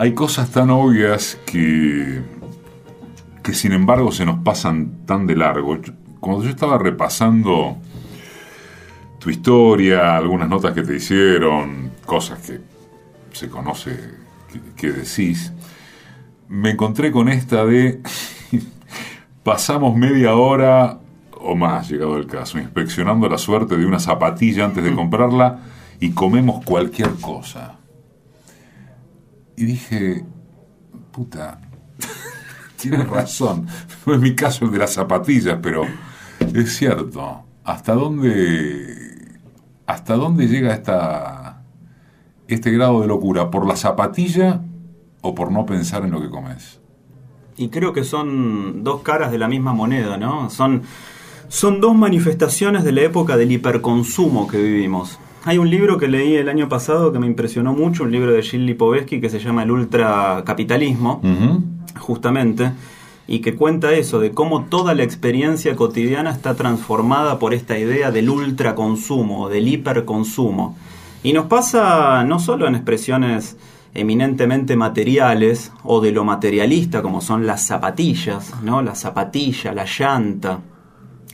Hay cosas tan obvias que, que sin embargo se nos pasan tan de largo. Cuando yo estaba repasando tu historia, algunas notas que te hicieron, cosas que se conoce que, decís, me encontré con esta de pasamos media hora o más, llegado el caso, inspeccionando la suerte de una zapatilla antes de mm. comprarla y comemos cualquier cosa. Y dije, puta, tienes razón. No es mi caso el de las zapatillas, pero es cierto. ¿Hasta dónde, hasta dónde llega esta, este grado de locura? ¿Por la zapatilla o por no pensar en lo que comes? Y creo que son dos caras de la misma moneda, ¿no? Son, son dos manifestaciones de la época del hiperconsumo que vivimos. Hay un libro que leí el año pasado que me impresionó mucho, un libro de Gilles Lipovetsky que se llama El ultracapitalismo, justamente, y que cuenta eso, de cómo toda la experiencia cotidiana está transformada por esta idea del ultraconsumo, del hiperconsumo. Y nos pasa no solo en expresiones eminentemente materiales o de lo materialista como son las zapatillas, ¿no? La zapatilla, la llanta,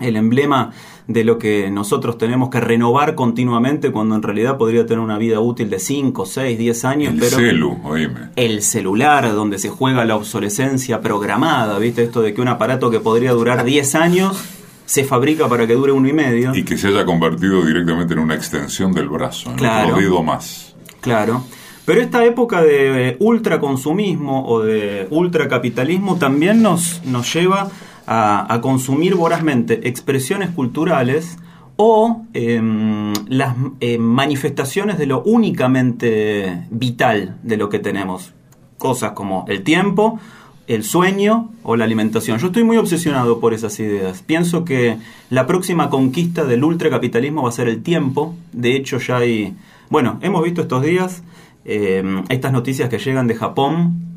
el emblema de lo que nosotros tenemos que renovar continuamente cuando en realidad podría tener una vida útil de 5, 6, 10 años. El pero oíme. El celular, donde se juega la obsolescencia programada, ¿viste? Esto de que un aparato que podría durar 10 años se fabrica para que dure uno y medio. Y que se haya convertido directamente en una extensión del brazo, en claro, un más. Claro. Pero esta época de ultraconsumismo o de ultracapitalismo también nos, nos lleva a, consumir vorazmente expresiones culturales o em, las em, manifestaciones de lo únicamente vital de lo que tenemos. Cosas como el tiempo, el sueño o la alimentación. Yo estoy muy obsesionado por esas ideas. Pienso que la próxima conquista del ultracapitalismo va a ser el tiempo. De hecho, ya hay... Bueno, hemos visto estos días em, estas noticias que llegan de Japón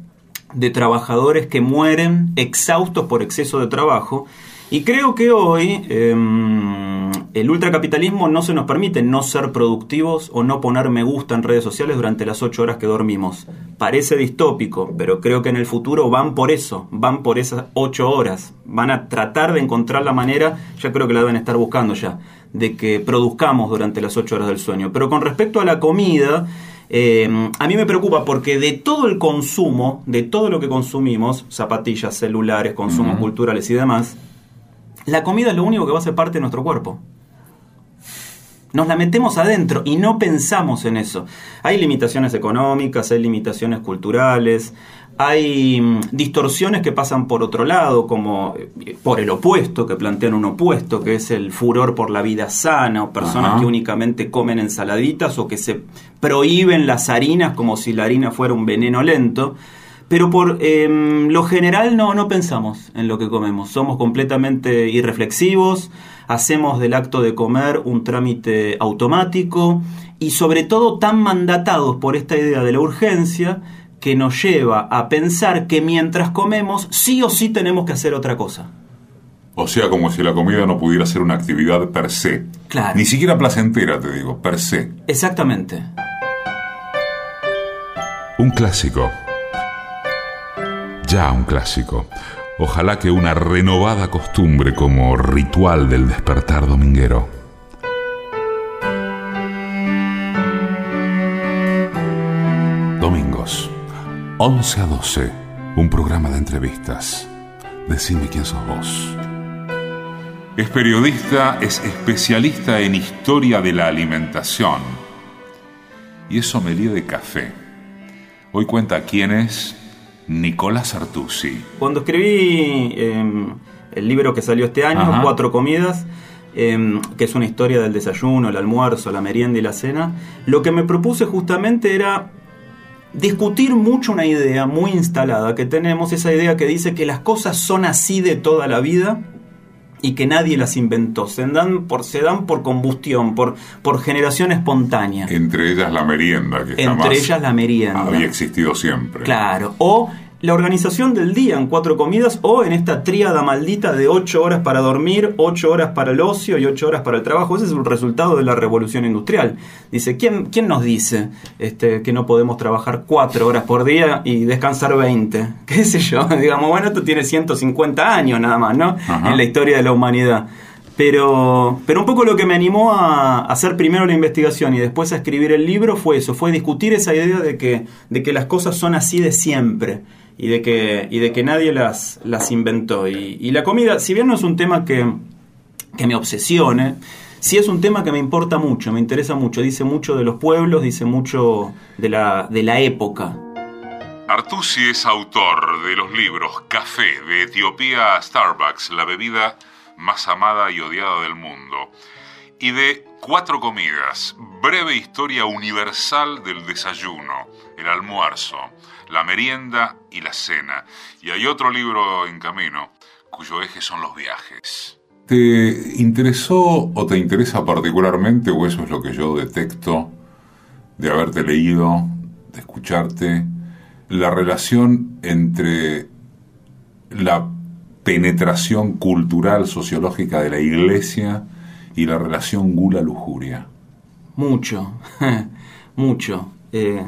de trabajadores que mueren exhaustos por exceso de trabajo. Y creo que hoy em, el ultracapitalismo no se nos permite no ser productivos o no poner me gusta en redes sociales durante las ocho horas que dormimos. Parece distópico, pero creo que en el futuro van por eso, van por esas ocho horas. Van a tratar de encontrar la manera, ya creo que la deben estar buscando ya, de que produzcamos durante las ocho horas del sueño. Pero con respecto a la comida, eh, a mí me preocupa porque de todo el consumo, de todo lo que consumimos, zapatillas, celulares, consumos culturales y demás, la comida es lo único que va a ser parte de nuestro cuerpo. Nos la metemos adentro y no pensamos en eso. Hay limitaciones económicas, hay limitaciones culturales, hay mm, distorsiones que pasan por otro lado, como eh, por el opuesto, que plantean un opuesto, que es el furor por la vida sana, o personas que únicamente comen ensaladitas o que se prohíben las harinas como si la harina fuera un veneno lento. Pero por em, lo general no, no pensamos en lo que comemos, somos completamente irreflexivos, hacemos del acto de comer un trámite automático y sobre todo tan mandatados por esta idea de la urgencia que nos lleva a pensar que mientras comemos sí o sí tenemos que hacer otra cosa. O sea, como si la comida no pudiera ser una actividad per se. Claro. Ni siquiera placentera, te digo, per se. Exactamente. Un clásico. Ya un clásico. Ojalá que una renovada costumbre como ritual del despertar dominguero. 11 a 12, un programa de entrevistas. Decime quién sos vos. Es periodista, es especialista en historia de la alimentación y es sommelier de café. Hoy cuenta quién es Nicolás Artusi. Cuando escribí em, el libro que salió este año, Cuatro Comidas, em, que es una historia del desayuno, el almuerzo, la merienda y la cena, lo que me propuse justamente era discutir mucho una idea muy instalada que tenemos, esa idea que dice que las cosas son así de toda la vida y que nadie las inventó, se dan por, se dan por combustión, por, por generación espontánea. Entre ellas la merienda, que Entre ellas la merienda. había existido siempre. Claro, o la organización del día en cuatro comidas o en esta tríada maldita de ocho horas para dormir, ocho horas para el ocio y ocho horas para el trabajo. Ese es el resultado de la revolución industrial. Dice, ¿quién, quién nos dice este, que no podemos trabajar cuatro horas por día y descansar 20? ¿Qué sé yo? Digamos, bueno, esto tiene 150 años nada más, ¿no? En la historia de la humanidad. Pero, pero un poco lo que me animó a hacer primero la investigación y después a escribir el libro fue eso, fue discutir esa idea de que, de que las cosas son así de siempre y de que, y de que nadie las, las inventó. Y, la comida, si bien no es un tema que, me obsesione, sí es un tema que me importa mucho, me interesa mucho, dice mucho de los pueblos, dice mucho de la, de la época. Artusi es autor de los libros Café de Etiopía a Starbucks, la bebida más amada y odiada del mundo, y de Cuatro Comidas, breve historia universal del desayuno, el almuerzo, la merienda y la cena. Y hay otro libro en camino cuyo eje son los viajes. ¿Te interesó o te interesa particularmente, o eso es lo que yo detecto de haberte leído, de escucharte, la relación entre la penetración cultural, sociológica de la iglesia y la relación gula-lujuria? Mucho, mucho. Eh,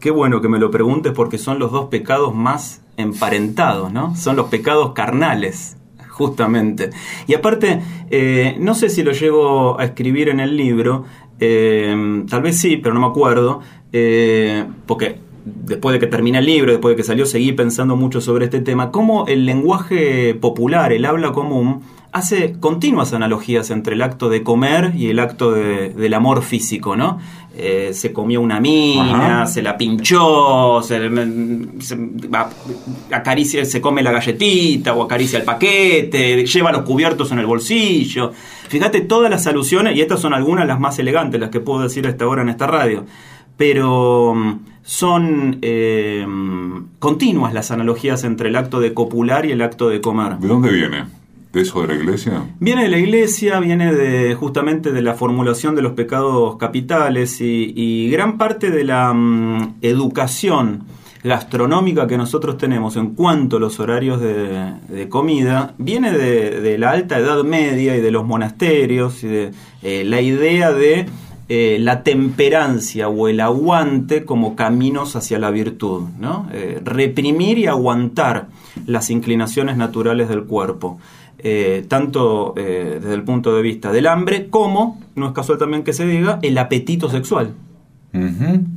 qué bueno que me lo preguntes porque son los dos pecados más emparentados, ¿no? Son los pecados carnales, justamente. Y aparte, eh, no sé si lo llego a escribir en el libro, eh, tal vez sí, pero no me acuerdo, eh, porque después de que termina el libro, después de que salió, seguí pensando mucho sobre este tema, cómo el lenguaje popular, el habla común, hace continuas analogías entre el acto de comer y el acto del amor físico, ¿no? Eh, se comió una mina, se la pinchó, se, acaricia, se come la galletita o acaricia el paquete, lleva los cubiertos en el bolsillo. Fíjate todas las alusiones, y estas son algunas las más elegantes, las que puedo decir a esta hora en esta radio, pero mm, son eh, continuas las analogías entre el acto de copular y el acto de comer. ¿De dónde viene? ¿De eso de la iglesia? Viene de la iglesia, viene de justamente de la formulación de los pecados capitales y, gran parte de la mm, educación gastronómica que nosotros tenemos en cuanto a los horarios de, comida viene de, la alta edad media y de los monasterios y de eh, la idea de eh, la temperancia o el aguante como caminos hacia la virtud, ¿no? Eh, reprimir y aguantar las inclinaciones naturales del cuerpo. Eh, tanto desde el punto de vista del hambre como, no es casual también que se diga, el apetito sexual.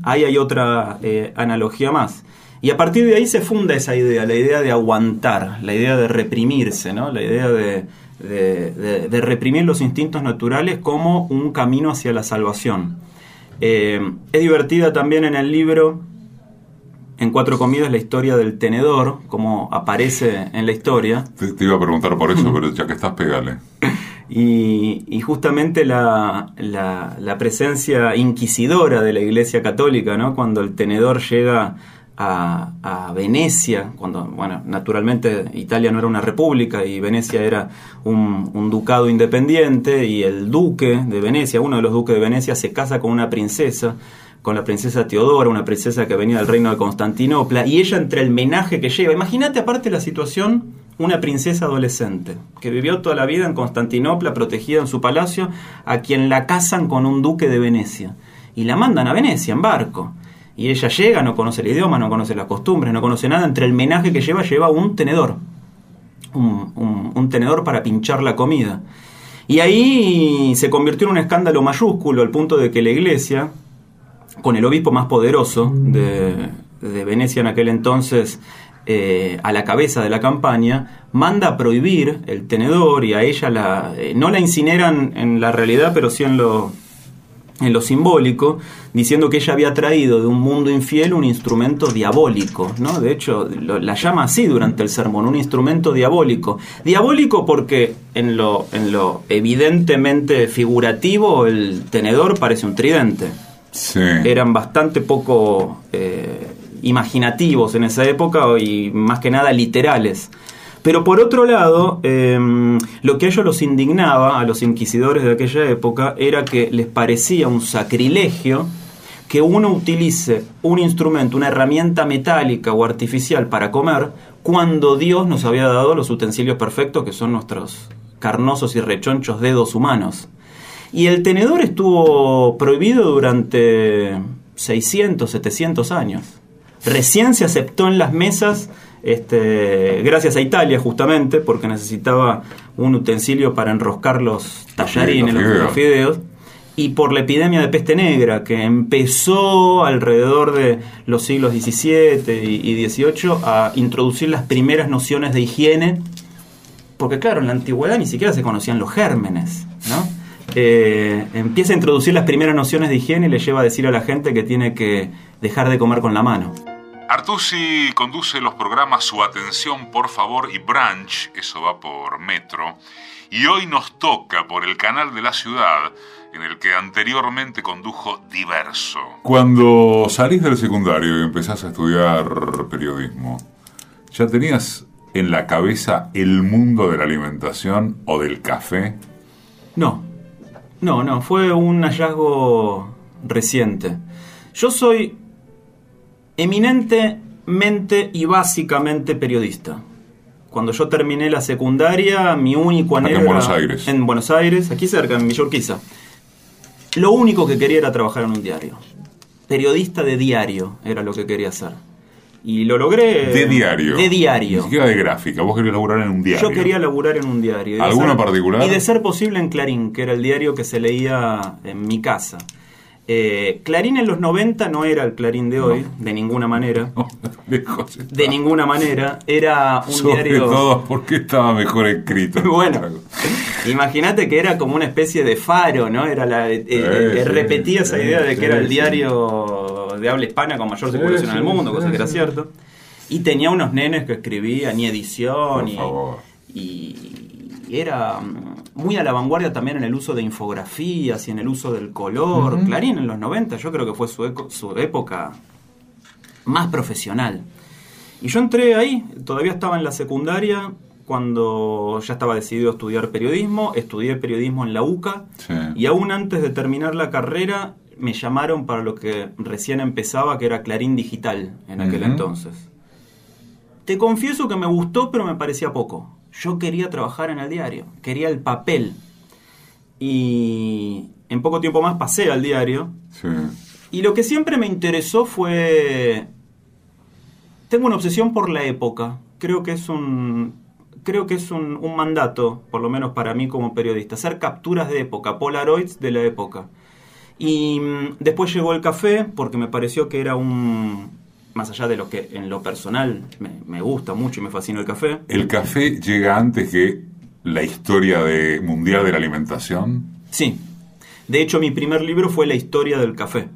Ahí hay otra analogía más. Y a partir de ahí se funda esa idea, la idea de aguantar, la idea de reprimirse, ¿no? la idea de, de, reprimir los instintos naturales como un camino hacia la salvación. es divertida también en el libro en Cuatro Comidas la historia del tenedor, como aparece en la historia. Te, iba a preguntar por eso, pero ya que estás, pegale. Y, justamente la, presencia inquisidora de la Iglesia Católica, ¿no? cuando el tenedor llega a, Venecia, cuando, bueno, naturalmente Italia no era una república y Venecia era un, un, ducado independiente y el duque de Venecia, uno de los duques de Venecia, se casa con una princesa con la princesa Teodora, una princesa que venía del reino de Constantinopla, y ella entre el menaje que lleva. Imagínate aparte la situación, una princesa adolescente, que vivió toda la vida en Constantinopla, protegida en su palacio, a quien la casan con un duque de Venecia. Y la mandan a Venecia en barco. Y ella llega, no conoce el idioma, no conoce las costumbres, no conoce nada. Entre el menaje que lleva, lleva un tenedor. un tenedor para pinchar la comida. Y ahí se convirtió en un escándalo mayúsculo, al punto de que la iglesia, con el obispo más poderoso de, Venecia en aquel entonces eh, a la cabeza de la campaña, manda a prohibir el tenedor y a ella la, eh, no la incineran en la realidad, pero sí en lo, en lo simbólico, diciendo que ella había traído de un mundo infiel un instrumento diabólico, ¿no? De hecho, la llama así durante el sermón, un instrumento diabólico. Diabólico porque en lo, en lo evidentemente figurativo el tenedor parece un tridente eran bastante poco eh, imaginativos en esa época y más que nada literales. Pero por otro lado, em, lo que a ellos los indignaba, a los inquisidores de aquella época, era que les parecía un sacrilegio que uno utilice un instrumento, una herramienta metálica o artificial para comer, cuando Dios nos había dado los utensilios perfectos que son nuestros carnosos y rechonchos dedos humanos. Y el tenedor estuvo prohibido durante 600, 700 años. Recién se aceptó en las mesas, este, gracias a Italia justamente, porque necesitaba un utensilio para enroscar los tallarines, los, los fideos y por la epidemia de peste negra que empezó alrededor de los siglos XVII y XVIII a introducir las primeras nociones de higiene, porque claro, en la antigüedad ni siquiera se conocían los gérmenes, ¿no? Eh, empieza a introducir las primeras nociones de higiene y le lleva a decir a la gente que tiene que dejar de comer con la mano. Artusi conduce los programas Su Atención, por favor, y Branch, eso va por Metro, y hoy nos toca por el canal de la ciudad en el que anteriormente condujo Diverso. Cuando salís del secundario y empezás a estudiar periodismo, ¿ya tenías en la cabeza el mundo de la alimentación o del café? No, no, no, fue un hallazgo reciente. Yo soy eminentemente y básicamente periodista. Cuando yo terminé la secundaria, mi único anhelo en Buenos Aires. En Buenos Aires, aquí cerca, en Villorquiza. Lo único que quería era trabajar en un diario. Periodista de diario era lo que quería hacer. Y lo logré. De diario. De diario. Ni siquiera de gráfica. Vos querías laburar en un diario. Yo quería laburar en un diario. ¿Alguno particular? Y de ser posible en Clarín, que era el diario que se leía en mi casa. Eh, Clarín en los 90 no era el Clarín de hoy, de ninguna manera. de ninguna manera. Era un Sobre diario. todo porque estaba mejor escrito. bueno, imagínate que era como una especie de faro, ¿no? Era la, eh, eh, repetía esa idea de que era el diario de habla hispana con mayor circulación en el mundo, cosa que era cierto. Y tenía unos nenes que escribían y edición y, y era muy a la vanguardia también en el uso de infografías y en el uso del color. Clarín en los 90 yo creo que fue su, su época más profesional. Y yo entré ahí, todavía estaba en la secundaria, cuando ya estaba decidido a estudiar periodismo, estudié periodismo en la UCA Sí. y aún antes de terminar la carrera me llamaron para lo que recién empezaba, que era Clarín Digital en aquel entonces. Te confieso que me gustó, pero me parecía poco. Yo quería trabajar en el diario, quería el papel. Y en poco tiempo más pasé al diario. Sí. Y lo que siempre me interesó fue... Tengo una obsesión por la época. Creo que es un... Creo que es un, un mandato, por lo menos para mí como periodista, hacer capturas de época, polaroids de la época. Y mm, después llegó el café porque me pareció que era un... Más allá de lo que en lo personal me, me gusta mucho y me fascina el café. ¿El café llega antes que la historia de, mundial de la alimentación? Sí. De hecho, mi primer libro fue La historia del café.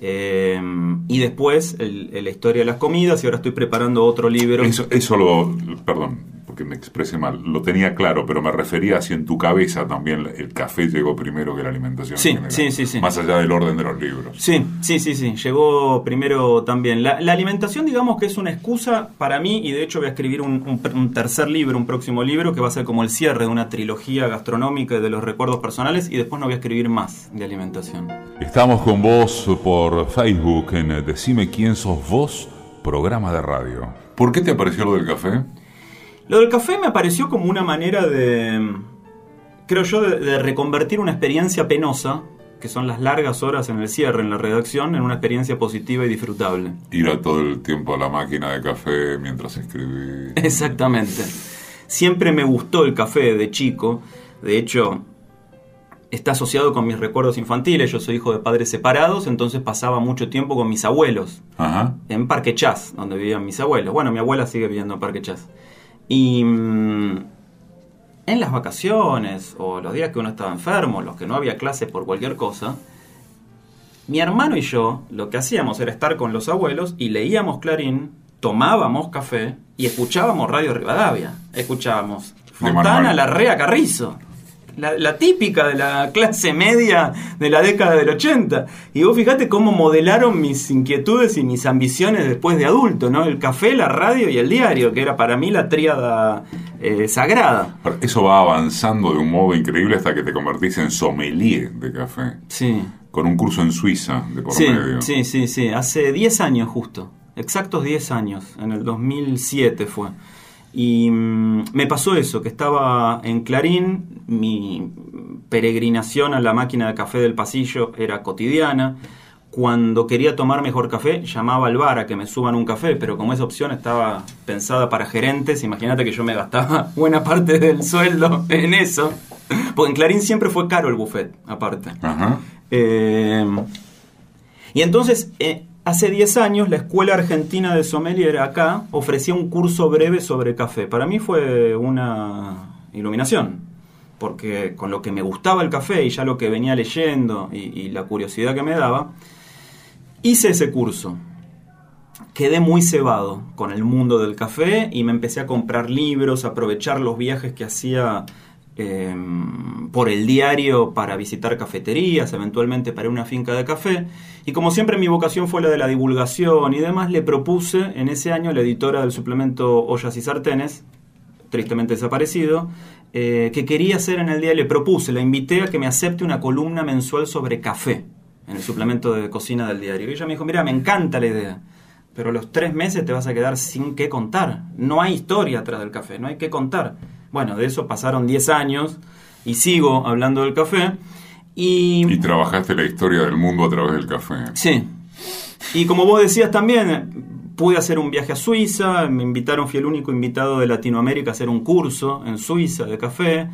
Eh, y después el- el- la historia de las comidas y ahora estoy preparando otro libro. Eso, eso lo, perdón, porque me expresé mal, lo tenía claro, pero me refería a si en tu cabeza también el café llegó primero que la alimentación. Sí, general, sí, sí, sí. Más allá del orden de los libros. Sí, sí, sí, sí. Llegó primero también. La, la alimentación, digamos que es una excusa para mí, y de hecho voy a escribir un, un- un tercer libro, un próximo libro, que va a ser como el cierre de una trilogía gastronómica y de los recuerdos personales, y después no voy a escribir más de alimentación. Estamos con vos por Facebook en Decime quién sos vos, programa de radio. ¿Por qué te apareció lo del café? Lo del café me pareció como una manera de, creo yo, de, de reconvertir una experiencia penosa, que son las largas horas en el cierre, en la redacción, en una experiencia positiva y disfrutable. Ir a todo el tiempo a la máquina de café mientras escribí. Exactamente. Siempre me gustó el café de chico. De hecho, está asociado con mis recuerdos infantiles. Yo soy hijo de padres separados, entonces pasaba mucho tiempo con mis abuelos Ajá. en Parque Chas, donde vivían mis abuelos. Bueno, mi abuela sigue viviendo en Parque Chas. Y mm, en las vacaciones o los días que uno estaba enfermo, los que no había clase por cualquier cosa, mi hermano y yo lo que hacíamos era estar con los abuelos y leíamos Clarín, tomábamos café y escuchábamos Radio Rivadavia. Escuchábamos Fontana. Larrea, Carrizo. La, la típica de la clase media de la década del 80. Y vos fijate cómo modelaron mis inquietudes y mis ambiciones después de adulto, ¿no? El café, la radio y el diario, que era para mí la tríada eh, sagrada. Eso va avanzando de un modo increíble hasta que te convertís en sommelier de café. Sí. con un curso en Suiza de por sí, medio. Sí, sí, sí. Hace 10 años justo. Exactos 10 años. En el 2007 fue. Y mm, me pasó eso, que estaba en Clarín, mi peregrinación a la máquina de café del pasillo era cotidiana. Cuando quería tomar mejor café, llamaba al bar a que me suban un café, pero como esa opción estaba pensada para gerentes, imagínate que yo me gastaba buena parte del sueldo en eso. Porque en Clarín siempre fue caro el buffet, aparte. Ajá. Eh, y entonces, eh, hace 10 años, la Escuela Argentina de Sommelier acá ofrecía un curso breve sobre café. Para mí fue una iluminación, porque con lo que me gustaba el café y ya lo que venía leyendo y, la curiosidad que me daba, hice ese curso. Quedé muy cebado con el mundo del café y me empecé a comprar libros, a aprovechar los viajes que hacía eh, por el diario para visitar cafeterías, eventualmente para una finca de café. Y como siempre mi vocación fue la de la divulgación y demás, le propuse en ese año a la editora del suplemento Ollas y Sartenes, tristemente desaparecido, eh, que quería hacer en el día, le propuse, la invité a que me acepte una columna mensual sobre café en el suplemento de cocina del diario. Y ella me dijo, mira, me encanta la idea, pero los tres meses te vas a quedar sin qué contar. No hay historia atrás del café, no hay qué contar. Bueno, de eso pasaron 10 años y sigo hablando del café. Y, Y trabajaste la historia del mundo a través del café. Sí. Y como vos decías también, pude hacer un viaje a Suiza, me invitaron, fui el único invitado de Latinoamérica a hacer un curso en Suiza de café.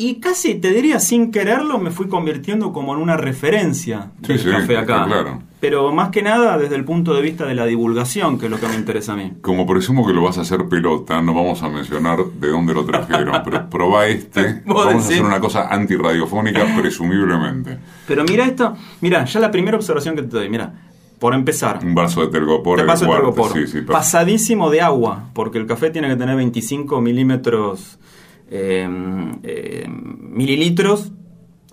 Y casi, te diría, sin quererlo, me fui convirtiendo como en una referencia del Sí, café acá. claro. Pero más que nada desde el punto de vista de la divulgación, que es lo que me interesa a mí. Como presumo que lo vas a hacer pelota, no vamos a mencionar de dónde lo trajeron, pero probá este. Vamos a decís. hacer una cosa antirradiofónica, presumiblemente. Pero mira esto, mira, ya la primera observación que te doy, mira, por empezar, Un vaso de tergopor Te de paso el tergopor. Sí. Pasadísimo de agua, porque el café tiene que tener 25 milímetros, eh, eh, mililitros,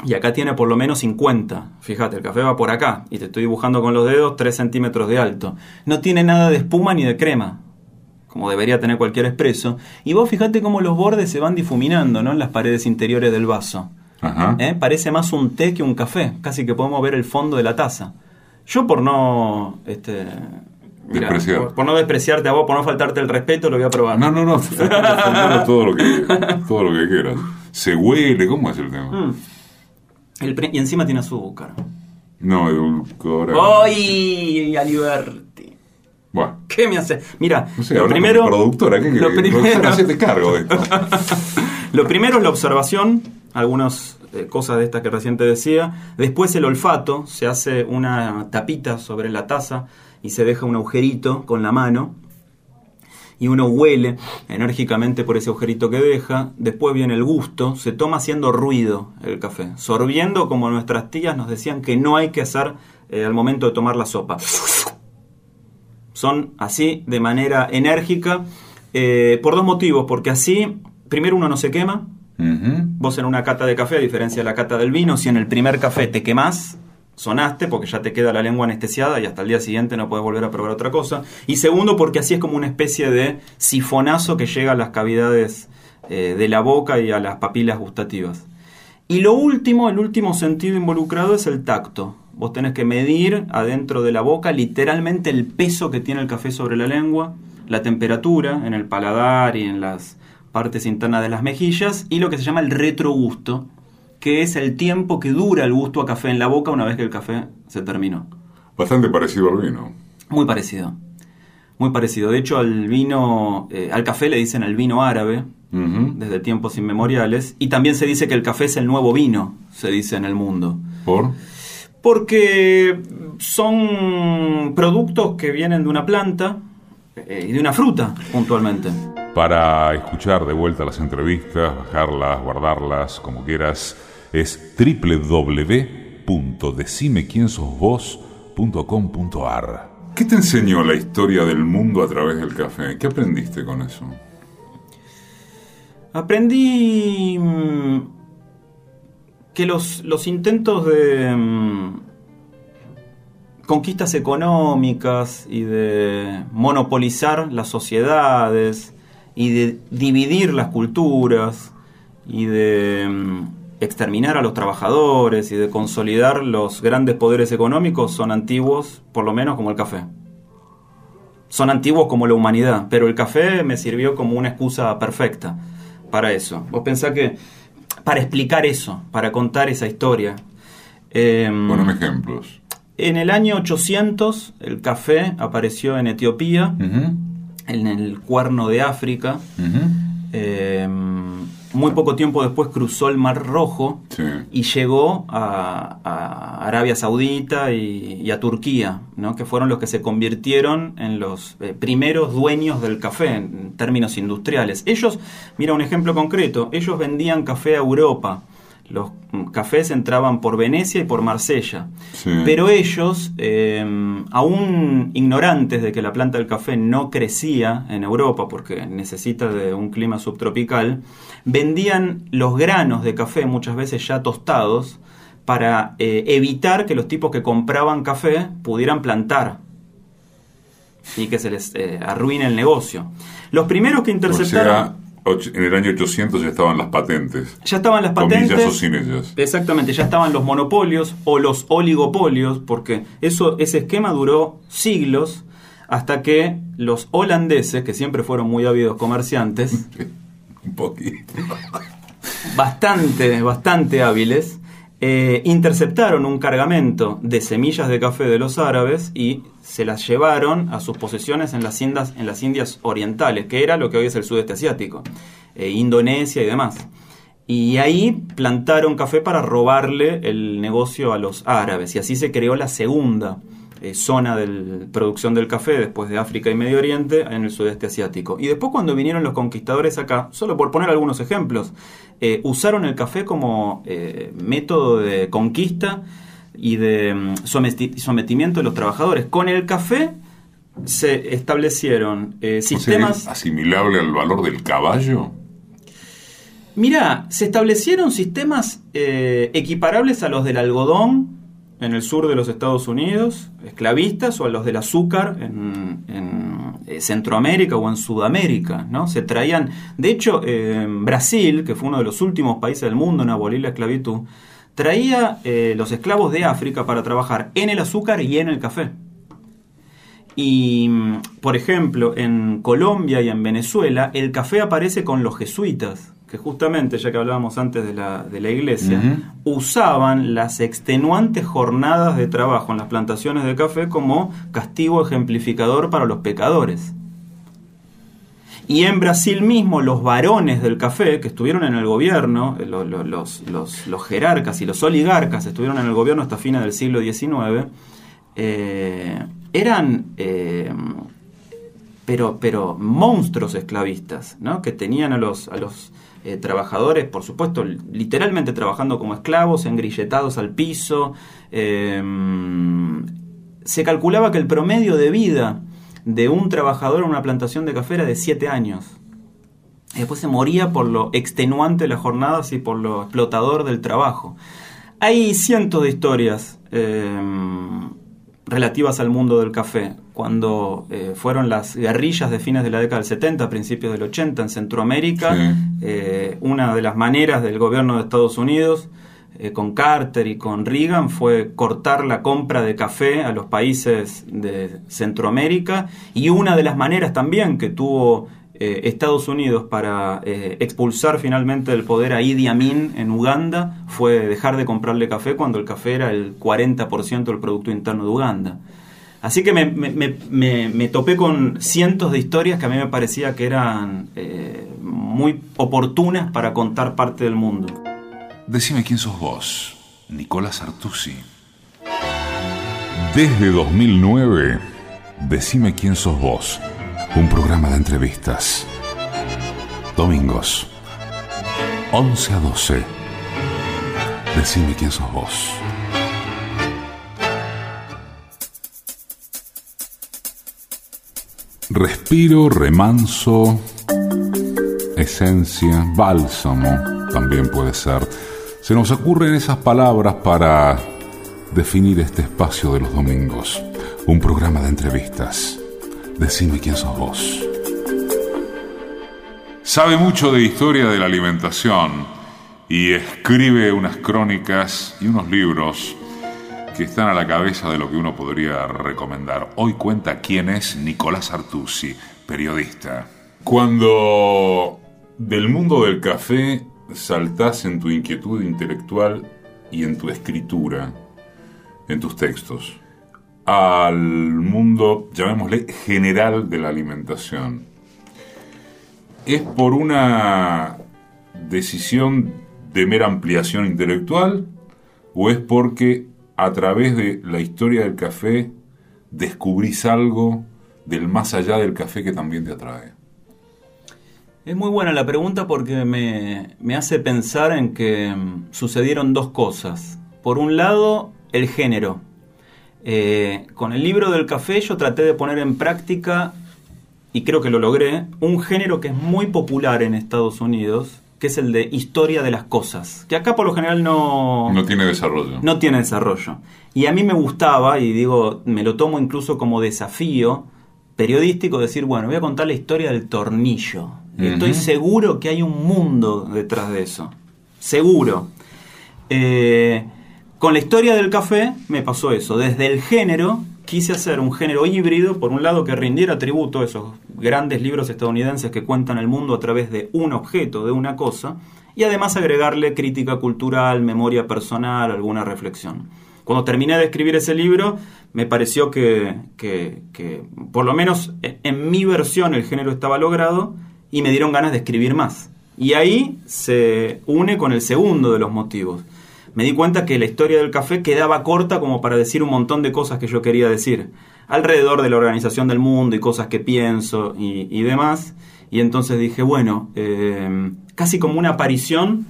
y acá tiene por lo menos 50. Fíjate, el café va por acá, y te estoy dibujando con los dedos 3 centímetros de alto. No tiene nada de espuma ni de crema, como debería tener cualquier expreso. Y vos fíjate cómo los bordes se van difuminando ¿no? en las paredes interiores del vaso. Ajá. ¿Eh? Parece más un té que un café. Casi que podemos ver el fondo de la taza. Yo por no... Este, mira, Despreciar. por, por no despreciarte a vos, por no faltarte el respeto, lo voy a probar. No, no, no, todo lo que, todo lo que quieras. Se huele, ¿cómo es el tema? Mm. El y encima tiene azúcar. No, edulcorado. ¡Ay, Aliberti! Bueno, ¿Qué me hace? Mira, no sé, lo primero... con productora, ¿qué, lo qué- primero- productora, hacete cargo de esto. Lo primero es la observación, algunas eh, cosas de estas que recién te decía. Después el olfato, se hace una tapita sobre la taza y se deja un agujerito con la mano. Y uno huele enérgicamente por ese agujerito que deja. Después viene el gusto, se toma haciendo ruido el café, sorbiendo como nuestras tías nos decían que no hay que hacer eh, al momento de tomar la sopa. Son así de manera enérgica eh, por dos motivos, porque así, primero uno no se quema. Vos en una cata de café, a diferencia de la cata del vino, si en el primer café te quemás, sonaste porque ya te queda la lengua anestesiada y hasta el día siguiente no puedes volver a probar otra cosa. Y segundo, porque así es como una especie de sifonazo que llega a las cavidades eh, de la boca y a las papilas gustativas. Y lo último, el último sentido involucrado es el tacto. Vos tenés que medir adentro de la boca literalmente el peso que tiene el café sobre la lengua, la temperatura en el paladar y en las partes internas de las mejillas y lo que se llama el retrogusto, que es el tiempo que dura el gusto a café en la boca una vez que el café se terminó. Bastante parecido al vino. Muy parecido. Muy parecido. De hecho, al vino, eh, al café le dicen el vino árabe desde tiempos inmemoriales. Y también se dice que el café es el nuevo vino, se dice en el mundo. ¿Por? Porque son productos que vienen de una planta eh, y de una fruta, puntualmente. Para escuchar de vuelta las entrevistas, bajarlas, guardarlas, como quieras, es www.decimequiensosvos.com.ar. ¿Qué te enseñó la historia del mundo a través del café? ¿Qué aprendiste con eso? Aprendí mm, que los, los intentos de mm, conquistas económicas y de monopolizar las sociedades y de dividir las culturas y de mm, exterminar a los trabajadores y de consolidar los grandes poderes económicos son antiguos, por lo menos como el café. Son antiguos como la humanidad, pero el café me sirvió como una excusa perfecta para eso. Vos pensás que para explicar eso, para contar esa historia. Eh, ejemplos. En el año 800 el café apareció en Etiopía, en el cuerno de África. Em, muy poco tiempo después cruzó el Mar Rojo y llegó a, Arabia Saudita y, a Turquía, ¿no? que fueron los que se convirtieron en los eh, primeros dueños del café en términos industriales. Ellos, mira un ejemplo concreto, ellos vendían café a Europa los cafés entraban por Venecia y por Marsella. Pero ellos, em, aún ignorantes de que la planta del café no crecía en Europa porque necesita de un clima subtropical, vendían los granos de café muchas veces ya tostados para eh, evitar que los tipos que compraban café pudieran plantar y que se les eh, arruine el negocio. Los primeros que interceptaron en el año 800 ya estaban las patentes. Ya estaban las patentes. o sin ellas. Exactamente, ya estaban los monopolios o los oligopolios, porque eso, ese esquema duró siglos hasta que los holandeses, que siempre fueron muy ávidos comerciantes, un poquito, bastante, bastante hábiles, eh, interceptaron un cargamento de semillas de café de los árabes y se las llevaron a sus posesiones en las, Indias, en las Indias Orientales, que era lo que hoy es el sudeste asiático, eh, Indonesia y demás. Y ahí plantaron café para robarle el negocio a los árabes. Y así se creó la segunda eh, zona de producción del café después de África y Medio Oriente en el sudeste asiático. Y después cuando vinieron los conquistadores acá, solo por poner algunos ejemplos, eh, usaron el café como método de conquista y de mm, sometimiento de los trabajadores. Con el café se establecieron eh, sistemas... ¿Asimilable al valor del caballo? Mira, se establecieron sistemas eh, equiparables a los del algodón en el sur de los Estados Unidos, esclavistas, o a los del azúcar en, eh, Centroamérica o en Sudamérica. ¿no? Se traían, de hecho, Brasil, que fue uno de los últimos países del mundo en abolir la esclavitud, traía eh, los esclavos de África para trabajar en el azúcar y en el café. Y, mm, por ejemplo, en Colombia y en Venezuela, el café aparece con los jesuitas, que justamente, ya que hablábamos antes de la, de la iglesia, usaban las extenuantes jornadas de trabajo en las plantaciones de café como castigo ejemplificador para los pecadores. Y en Brasil mismo los varones del café que estuvieron en el gobierno, eh, los, jerarcas y los oligarcas estuvieron en el gobierno hasta fines del siglo XIX, eh, eran eh, pero, pero monstruos esclavistas, ¿no? que tenían a los, a los trabajadores, por supuesto, literalmente trabajando como esclavos, engrilletados al piso. se calculaba que el promedio de vida de un trabajador en una plantación de café era de 7 años. después se moría por lo extenuante de las jornadas y por lo explotador del trabajo. Hay cientos de historias em, relativas al mundo del café. Cuando eh, fueron las guerrillas de fines de la década del 70, principios del 80 en Centroamérica, eh, una de las maneras del gobierno de Estados Unidos eh, con Carter y con Reagan fue cortar la compra de café a los países de Centroamérica y una de las maneras también que tuvo eh, Estados Unidos para eh, expulsar finalmente del poder a Idi Amin en Uganda fue dejar de comprarle café cuando el café era el 40% del Producto Interno de Uganda. Así que me, me, topé con cientos de historias que a mí me parecía que eran muy oportunas para contar parte del mundo. Decime quién sos vos, Nicolás Artusi. Desde 2009, Decime quién sos vos, un programa de entrevistas. Domingos, 11 a 12. Decime quién sos vos. Respiro, remanso, esencia, bálsamo, también puede ser se nos ocurren esas palabras para definir este espacio de los domingos. Un programa de entrevistas. Decime quién sos vos. Sabe mucho de historia de la alimentación y escribe unas crónicas y unos libros que están a la cabeza de lo que uno podría recomendar. Hoy cuenta quién es Nicolás Artusi, periodista. Cuando del mundo del café saltás en tu inquietud intelectual y en tu escritura, en tus textos, al mundo, llamémosle, general de la alimentación, ¿es por una decisión de mera ampliación intelectual o es porque a través de la historia del café descubrís algo del más allá del café que también te atrae? Es muy buena la pregunta porque me, hace pensar en que mm, sucedieron dos cosas. Por un lado, el género. Eh, con el libro del café yo traté de poner en práctica, y creo que lo logré, un género que es muy popular en Estados Unidos, que es el de historia de las cosas, que acá por lo general no... No tiene desarrollo. No tiene desarrollo. Y a mí me gustaba, y digo, me lo tomo incluso como desafío periodístico, decir, bueno, voy a contar la historia del tornillo. Estoy seguro que hay un mundo detrás de eso. Seguro. Eh, con la historia del café me pasó eso. Desde el género quise hacer un género híbrido, por un lado que rindiera tributo a esos grandes libros estadounidenses que cuentan el mundo a través de un objeto, de una cosa, y además agregarle crítica cultural, memoria personal, alguna reflexión. Cuando terminé de escribir ese libro, me pareció que, que por lo menos en mi versión el género estaba logrado y me dieron ganas de escribir más. Y ahí se une con el segundo de los motivos me di cuenta que la historia del café quedaba corta como para decir un montón de cosas que yo quería decir alrededor de la organización del mundo y cosas que pienso y, demás. Y entonces dije, bueno, eh, casi como una aparición,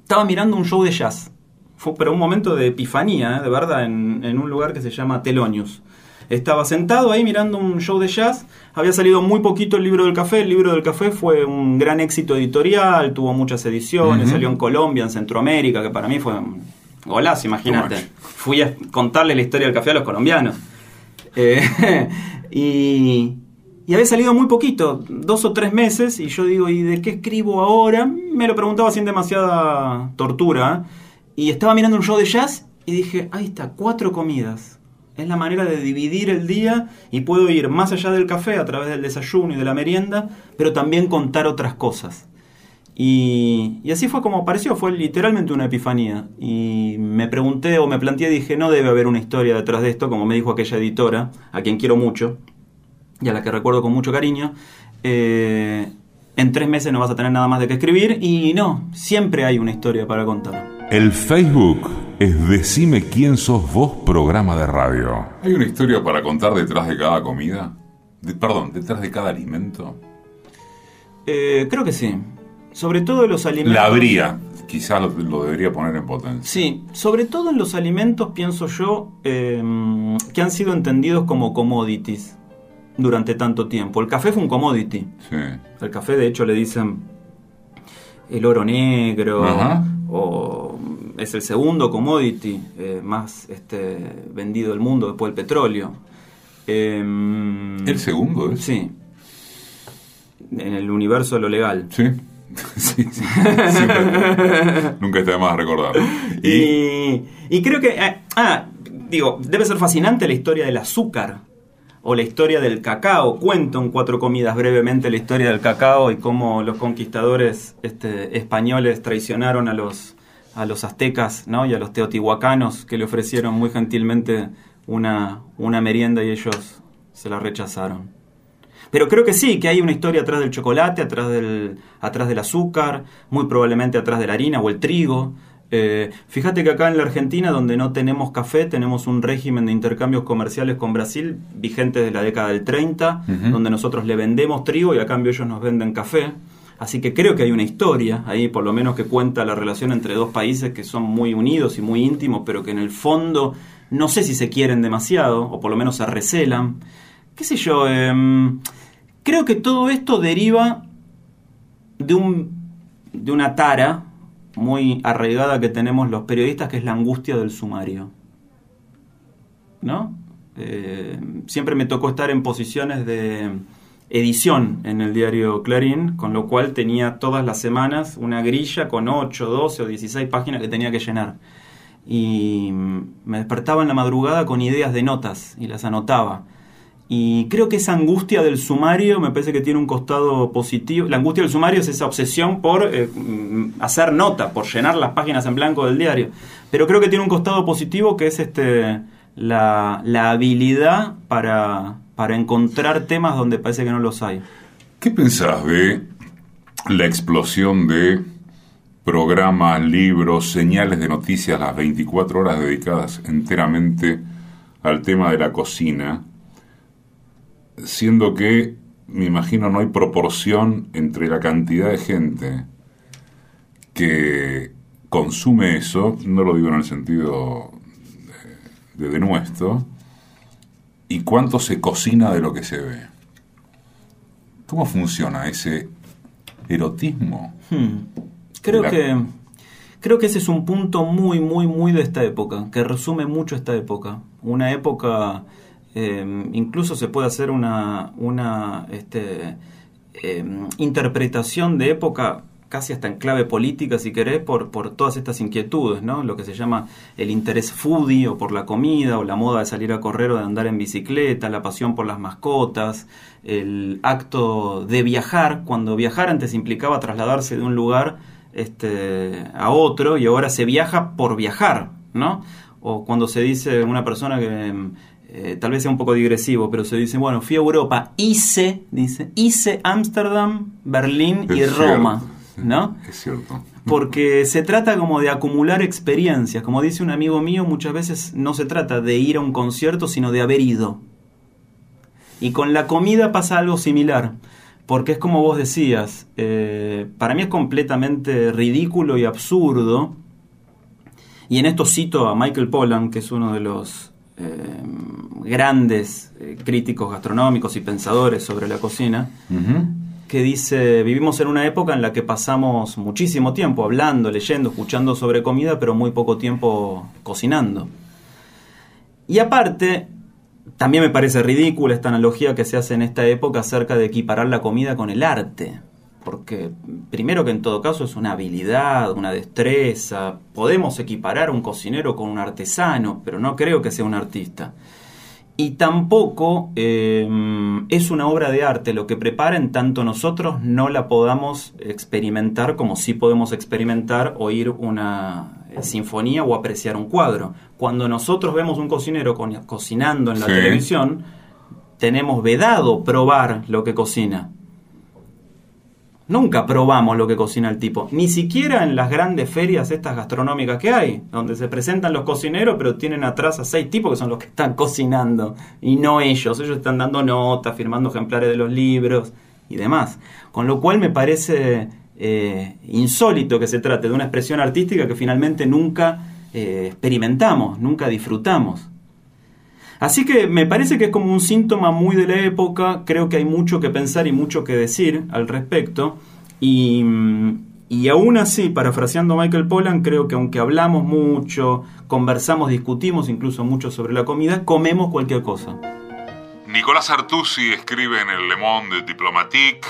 estaba mirando un show de jazz. Fue pero un momento de epifanía, ¿eh? de verdad, en, en, un lugar que se llama Telonius. Estaba sentado ahí mirando un show de jazz. Había salido muy poquito el libro del café. El libro del café fue un gran éxito editorial, tuvo muchas ediciones, salió en Colombia, en Centroamérica, que para mí fue un golazo, imagínate. Fui a contarle la historia del café a los colombianos. Eh, y, y había salido muy poquito, dos o tres meses, y yo digo, ¿y de qué escribo ahora? Me lo preguntaba sin demasiada tortura. Y estaba mirando un show de jazz y dije, ahí está, cuatro comidas es la manera de dividir el día y puedo ir más allá del café a través del desayuno y de la merienda, pero también contar otras cosas. Y, así fue como apareció, fue literalmente una epifanía. Y me pregunté o me planteé, dije, no debe haber una historia detrás de esto, como me dijo aquella editora, a quien quiero mucho y a la que recuerdo con mucho cariño. Eh, en tres meses no vas a tener nada más de que escribir y no, siempre hay una historia para contar. El Facebook es Decime quién sos vos programa de radio. ¿Hay una historia para contar detrás de cada comida? perdón, detrás de cada alimento. Eh, creo que sí. Sobre todo en los alimentos. La habría. Quizás lo, debería poner en potencia. Sí, sobre todo en los alimentos pienso yo em, que han sido entendidos como commodities durante tanto tiempo. El café fue un commodity. Sí. El café de hecho le dicen el oro negro o es el segundo commodity eh, más este, vendido del mundo después del petróleo. Em, ¿El segundo es? Sí. En el universo de lo legal. Sí. sí, sí. Nunca está de más recordar. Y, y, creo que. Eh, ah, digo, debe ser fascinante la historia del azúcar o la historia del cacao. Cuento en cuatro comidas brevemente la historia del cacao y cómo los conquistadores este, españoles traicionaron a los a los aztecas ¿no? y a los teotihuacanos que le ofrecieron muy gentilmente una, una merienda y ellos se la rechazaron. Pero creo que sí, que hay una historia atrás del chocolate, atrás del, atrás del azúcar, muy probablemente atrás de la harina o el trigo. Eh, fíjate que acá en la Argentina, donde no tenemos café, tenemos un régimen de intercambios comerciales con Brasil vigente desde la década del 30, donde nosotros le vendemos trigo y a cambio ellos nos venden café. Así que creo que hay una historia ahí, por lo menos que cuenta la relación entre dos países que son muy unidos y muy íntimos, pero que en el fondo no sé si se quieren demasiado, o por lo menos se recelan. ¿Qué sé yo? Em, creo que todo esto deriva de, un, de una tara muy arraigada que tenemos los periodistas, que es la angustia del sumario. ¿No? Eh, siempre me tocó estar en posiciones de edición en el diario Clarín, con lo cual tenía todas las semanas una grilla con 8, 12 o 16 páginas que tenía que llenar. Y me despertaba en la madrugada con ideas de notas y las anotaba. Y creo que esa angustia del sumario me parece que tiene un costado positivo. La angustia del sumario es esa obsesión por eh, mm, hacer nota, por llenar las páginas en blanco del diario. Pero creo que tiene un costado positivo que es este la, la habilidad para, para encontrar temas donde parece que no los hay. ¿Qué pensás de la explosión de programas, libros, señales de noticias, las 24 horas dedicadas enteramente al tema de la cocina? Siendo que, me imagino, no hay proporción entre la cantidad de gente que consume eso, no lo digo en el sentido de denuesto, y cuánto se cocina de lo que se ve. ¿Cómo funciona ese erotismo? Hmm. Creo que creo que ese es un punto muy muy muy de esta época, que resume mucho esta época, una época eh, incluso se puede hacer una una este, eh, interpretación de época casi hasta en clave política, si querés, por, por todas estas inquietudes, ¿no? Lo que se llama el interés foodie o por la comida, o la moda de salir a correr o de andar en bicicleta, la pasión por las mascotas, el acto de viajar, cuando viajar antes implicaba trasladarse de un lugar este, a otro y ahora se viaja por viajar, ¿no? O cuando se dice una persona que eh, tal vez sea un poco digresivo, pero se dice, bueno, fui a Europa, hice, dice, hice Ámsterdam, Berlín y Roma. ¿no? Es cierto. Porque se trata como de acumular experiencias. Como dice un amigo mío, muchas veces no se trata de ir a un concierto, sino de haber ido. Y con la comida pasa algo similar. Porque es como vos decías, eh, para mí es completamente ridículo y absurdo. Y en esto cito a Michael Pollan, que es uno de los eh, grandes eh, críticos gastronómicos y pensadores sobre la cocina, que dice, vivimos en una época en la que pasamos muchísimo tiempo hablando, leyendo, escuchando sobre comida, pero muy poco tiempo cocinando. Y aparte, también me parece ridícula esta analogía que se hace en esta época acerca de equiparar la comida con el arte. Porque primero que en todo caso es una habilidad, una destreza. Podemos equiparar un cocinero con un artesano, pero no creo que sea un artista y tampoco eh, es una obra de arte lo que prepara en tanto nosotros no la podamos experimentar como si podemos experimentar oír una eh, sinfonía o apreciar un cuadro. Cuando nosotros vemos un cocinero cocinando en la televisión, tenemos vedado probar lo que cocina. Nunca probamos lo que cocina el tipo, ni siquiera en las grandes ferias estas gastronómicas que hay, donde se presentan los cocineros, pero tienen atrás a seis tipos que son los que están cocinando, y no ellos, ellos están dando notas, firmando ejemplares de los libros y demás. Con lo cual me parece eh, insólito que se trate de una expresión artística que finalmente nunca eh, experimentamos, nunca disfrutamos. Así que me parece que es como un síntoma muy de la época, creo que hay mucho que pensar y mucho que decir al respecto, y, y aún así, parafraseando a Michael Pollan, creo que aunque hablamos mucho, conversamos, discutimos incluso mucho sobre la comida, comemos cualquier cosa. Nicolás Artusi escribe en el Le Monde Diplomatique,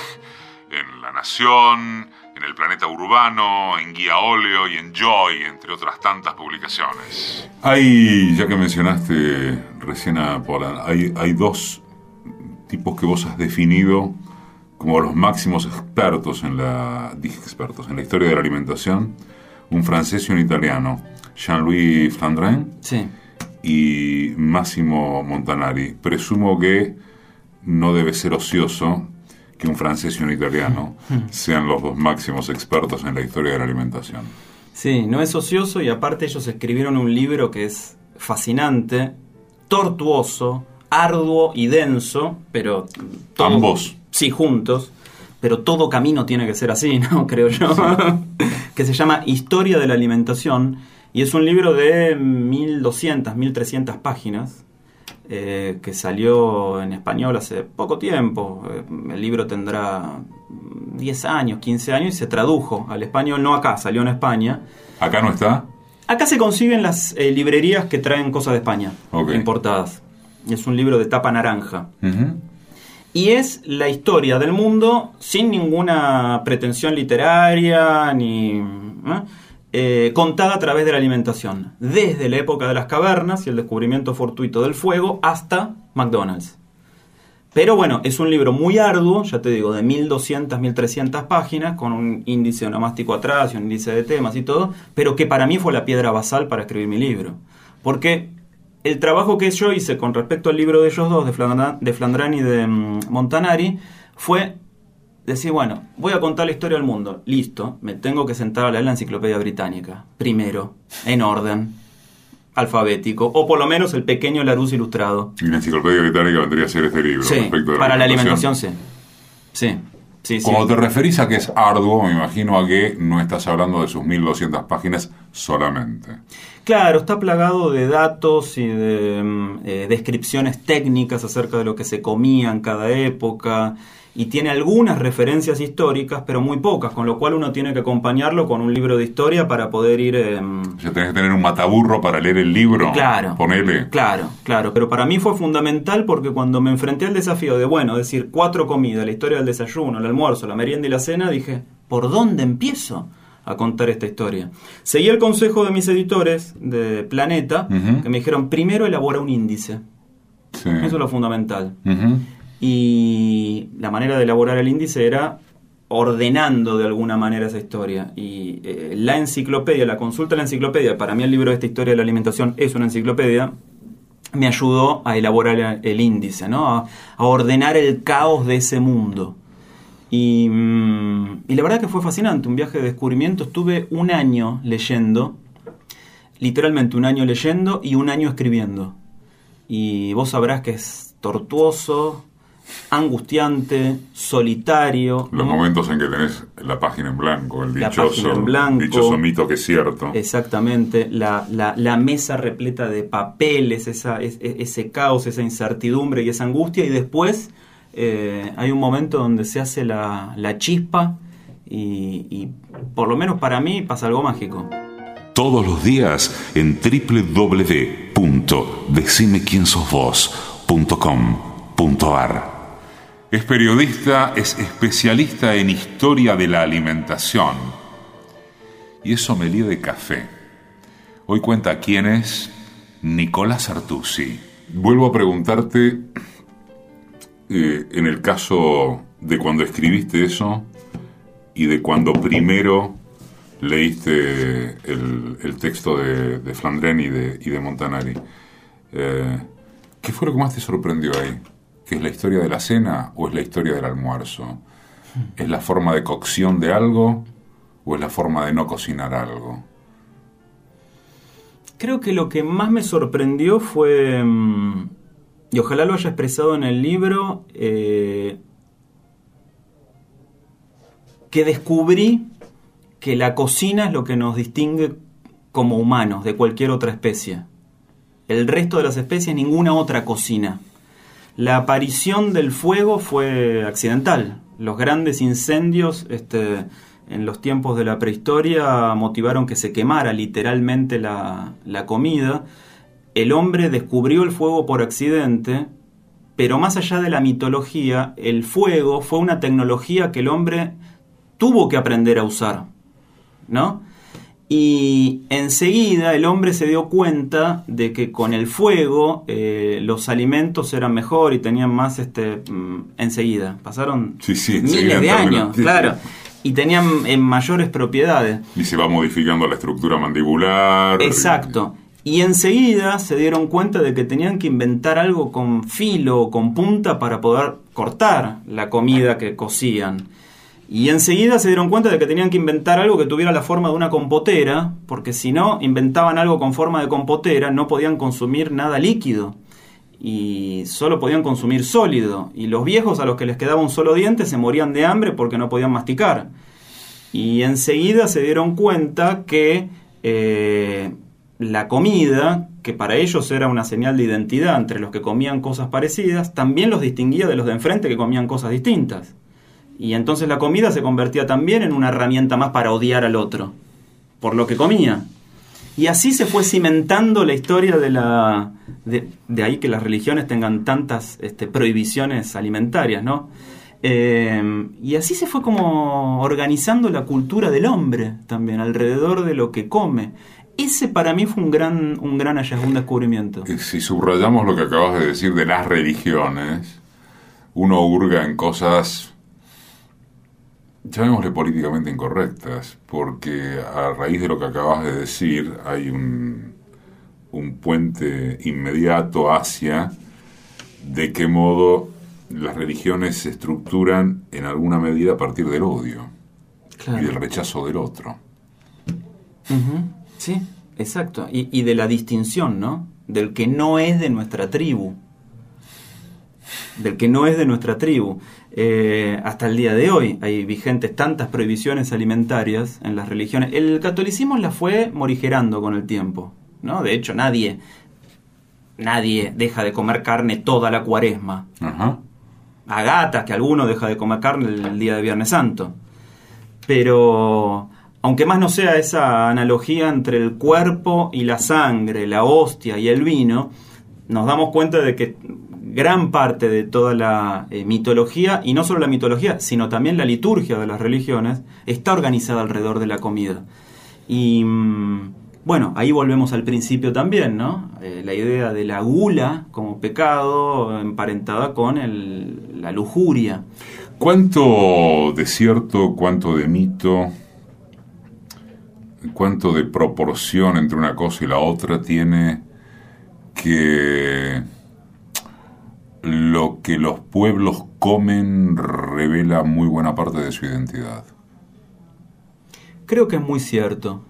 en La Nación, en El Planeta Urbano, en Guía Óleo y en Joy, entre otras tantas publicaciones. Hay, ya que mencionaste recién a Polan, hay, hay dos tipos que vos has definido como los máximos expertos en la, dije expertos, en la historia de la alimentación, un francés y un italiano, Jean-Louis Flandrin sí. y Massimo Montanari. Presumo que no debe ser ocioso que un francés y un italiano sean los dos máximos expertos en la historia de la alimentación. Sí, no es ocioso y aparte ellos escribieron un libro que es fascinante, tortuoso, arduo y denso, pero... Ambos. Sí, juntos, pero todo camino tiene que ser así, ¿no? Creo yo. que se llama Historia de la Alimentación y es un libro de 1200, 1300 páginas eh, que salió en español hace poco tiempo. Eh, el libro tendrá 10 años, 15 años y se tradujo al español, no acá, salió en España. ¿Acá no está? Acá se consiguen las eh, librerías que traen cosas de España, importadas. Es un libro de tapa naranja. Y es la historia del mundo sin ninguna pretensión literaria ni eh, contada a través de la alimentación, desde la época de las cavernas y el descubrimiento fortuito del fuego hasta McDonald's. Pero bueno, es un libro muy arduo, ya te digo, de 1200, 1300 páginas, con un índice onomástico atrás y un índice de temas y todo, pero que para mí fue la piedra basal para escribir mi libro. Porque el trabajo que yo hice con respecto al libro de ellos dos, de, Flandran, y de mm, Montanari, fue decir, bueno, voy a contar la historia del mundo. Listo, me tengo que sentar a leer la enciclopedia británica. Primero, en orden, alfabético, o por lo menos el pequeño Larousse ilustrado. Y la enciclopedia británica vendría a ser este libro. Sí, para la alimentación, sí. Sí. Sí, Cuando te referís a que es arduo, me imagino a que no estás hablando de sus 1200 páginas solamente. Claro, está plagado de datos y de mm, eh, descripciones técnicas acerca de lo que se comía en cada época y tiene algunas referencias históricas, pero muy pocas, con lo cual uno tiene que acompañarlo con un libro de historia para poder ir... Eh, o tenés que tener un mataburro para leer el libro. Claro. Ponele. Claro, claro. Pero para mí fue fundamental porque cuando me enfrenté al desafío de, bueno, decir, cuatro comidas, la historia del desayuno, el almuerzo, la merienda y la cena, dije, ¿por dónde empiezo? a contar esta historia. Seguí el consejo de mis editores de Planeta, que me dijeron, primero elabora un índice. Eso es lo fundamental. Y la manera de elaborar el índice era ordenando de alguna manera esa historia. Y eh, la enciclopedia, la consulta de la enciclopedia, para mí el libro de esta historia de la alimentación es una enciclopedia, me ayudó a elaborar el índice, ¿no? a, ordenar el caos de ese mundo. Mm, y, la verdad que fue fascinante, un viaje de descubrimiento. Estuve un año leyendo, literalmente un año leyendo y un año escribiendo. Y vos sabrás que es tortuoso, angustiante, solitario. Los momentos en que tenés la página en blanco, el dichoso, en blanco, mito que es cierto. Exactamente, la, la, mesa repleta de papeles, esa, ese caos, esa incertidumbre y esa angustia, y después eh, hay un momento donde se hace la, chispa y, y por lo menos para mí pasa algo mágico. Todos los días en www.decimequiensosvos.com.ar es periodista, es especialista en historia de la alimentación y es sommelier de café. Hoy cuenta quién es Nicolás Artusi. Vuelvo a preguntarte, eh, en el caso de cuando escribiste eso y de cuando primero leíste el, texto de, de Flandren y de, Montanari, eh, ¿qué fue lo que más te sorprendió ahí? ¿Que es la historia de la cena o es la historia del almuerzo? ¿Es la forma de cocción de algo o es la forma de no cocinar algo? Creo que lo que más me sorprendió fue, mm, y ojalá lo haya expresado en el libro, eh, que descubrí que la cocina es lo que nos distingue como humanos de cualquier otra especie. El resto de las especies, ninguna otra cocina. La aparición del fuego fue accidental. Los grandes incendios este, en los tiempos de la prehistoria motivaron que se quemara literalmente la, la comida. El hombre descubrió el fuego por accidente, pero más allá de la mitología, el fuego fue una tecnología que el hombre tuvo que aprender a usar, ¿no? Y enseguida el hombre se dio cuenta de que con el fuego eh, los alimentos eran mejor y tenían más este mm, enseguida. Pasaron miles de años, claro. Y tenían eh, mayores propiedades. Y se va modificando la estructura mandibular. Exacto. Y enseguida se dieron cuenta de que tenían que inventar algo con filo o con punta para poder cortar la comida que cocían. Y enseguida se dieron cuenta de que tenían que inventar algo que tuviera la forma de una compotera, porque si no inventaban algo con forma de compotera, no podían consumir nada líquido y solo podían consumir sólido. Y los viejos a los que les quedaba un solo diente se morían de hambre porque no podían masticar. Y enseguida se dieron cuenta que eh, la comida, que para ellos era una señal de identidad entre los que comían cosas parecidas, también los distinguía de los de enfrente que comían cosas distintas. Y entonces la comida se convertía también en una herramienta más para odiar al otro, por lo que comía. Y así se fue cimentando la historia de la... De, ahí que las religiones tengan tantas este, prohibiciones alimentarias, ¿no? Eh, y así se fue como organizando la cultura del hombre también, alrededor de lo que come. Ese para mí fue un gran, un gran hallazgo, un descubrimiento. Si subrayamos lo que acabas de decir de las religiones, uno hurga en cosas, llamémosle políticamente incorrectas, porque a raíz de lo que acabas de decir hay un, un puente inmediato hacia de qué modo las religiones se estructuran en alguna medida a partir del odio Claro. y del rechazo del otro. Sí, exacto. Y, y de la distinción, ¿no? Del que no es de nuestra tribu. Del que no es de nuestra tribu. Eh, hasta el día de hoy hay vigentes tantas prohibiciones alimentarias en las religiones. El catolicismo las fue morigerando con el tiempo, ¿no? De hecho, nadie, nadie deja de comer carne toda la cuaresma. Ajá. A gatas, que alguno deja de comer carne el día de Viernes Santo. Pero, aunque más no sea esa analogía entre el cuerpo y la sangre, la hostia y el vino, nos damos cuenta de que gran parte de toda la eh, mitología, y no solo la mitología, sino también la liturgia de las religiones, está organizada alrededor de la comida. Y mm, bueno, ahí volvemos al principio también, ¿no? Eh, la idea de la gula como pecado emparentada con la lujuria. ¿Cuánto de cierto, cuánto de mito, cuánto de proporción entre una cosa y la otra tiene que lo que los pueblos comen revela muy buena parte de su identidad? Creo que es muy cierto.